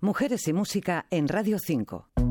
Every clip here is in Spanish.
Mujeres y Música en Radio 5.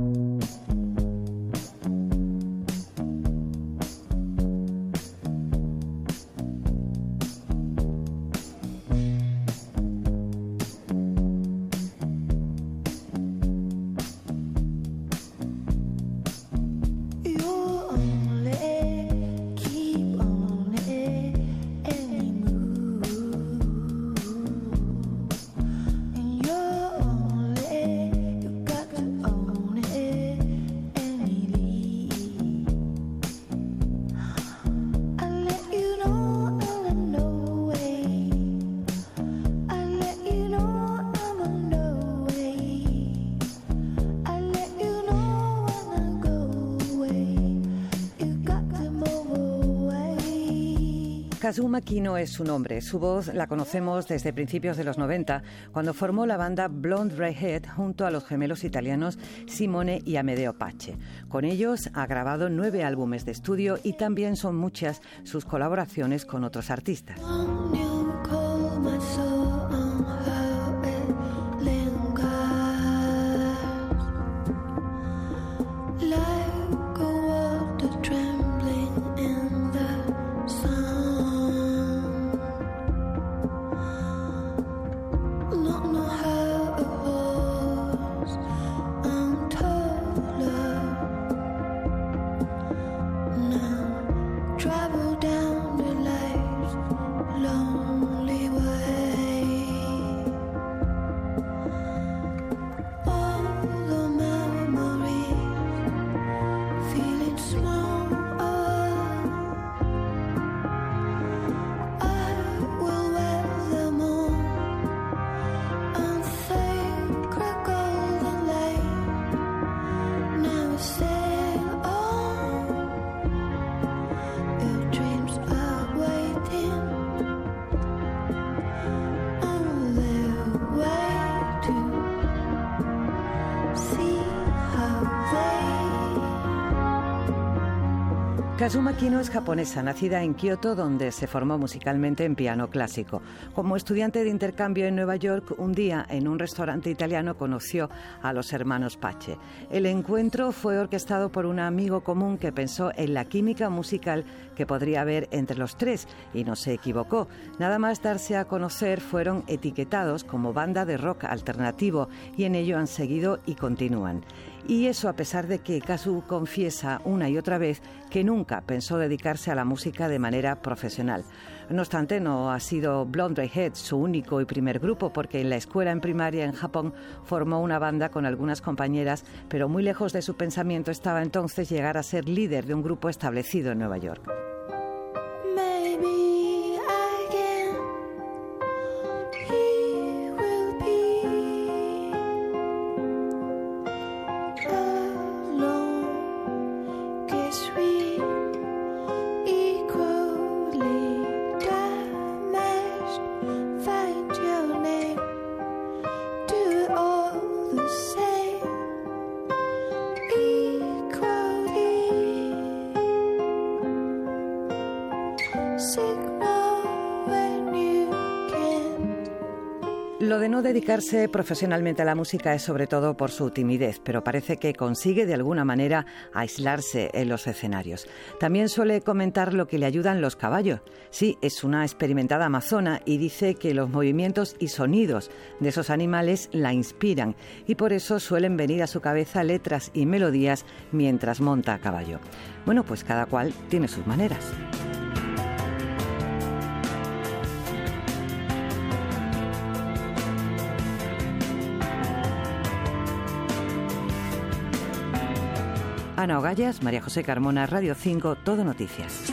Kazuma Kino es su nombre. Su voz la conocemos desde principios de los 90, cuando formó la banda Blonde Redhead junto a los gemelos italianos Simone y Amedeo Pace. Con ellos ha grabado nueve álbumes de estudio y también son muchas sus colaboraciones con otros artistas. Kazuma Kino es japonesa, nacida en Kioto, donde se formó musicalmente en piano clásico. Como estudiante de intercambio en Nueva York, un día en un restaurante italiano conoció a los hermanos Pache. El encuentro fue orquestado por un amigo común que pensó en la química musical que podría haber entre los tres y no se equivocó. Nada más darse a conocer fueron etiquetados como banda de rock alternativo y en ello han seguido y continúan. Y eso a pesar de que Kazu confiesa una y otra vez que nunca pensó dedicarse a la música de manera profesional. No obstante, no ha sido Blonde Head su único y primer grupo, porque en la escuela en primaria en Japón formó una banda con algunas compañeras, pero muy lejos de su pensamiento estaba entonces llegar a ser líder de un grupo establecido en Nueva York. Lo de no dedicarse profesionalmente a la música es sobre todo por su timidez, pero parece que consigue de alguna manera aislarse en los escenarios. También suele comentar lo que le ayudan los caballos. Sí, es una experimentada amazona y dice que los movimientos y sonidos de esos animales la inspiran y por eso suelen venir a su cabeza letras y melodías mientras monta a caballo. Bueno, pues cada cual tiene sus maneras. Ana Ogallas, María José Carmona, Radio 5, Todo Noticias.